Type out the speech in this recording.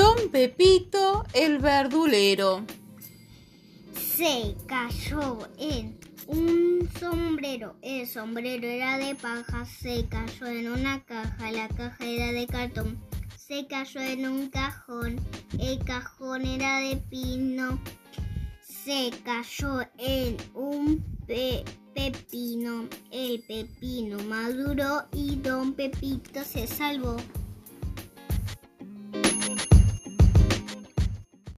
Don Pepito el verdulero. Se cayó en un sombrero. El sombrero era de paja. Se cayó en una caja. La caja era de cartón. Se cayó en un cajón. El cajón era de pino. Se cayó en un pepino. El pepino maduró y don Pepito se salvó.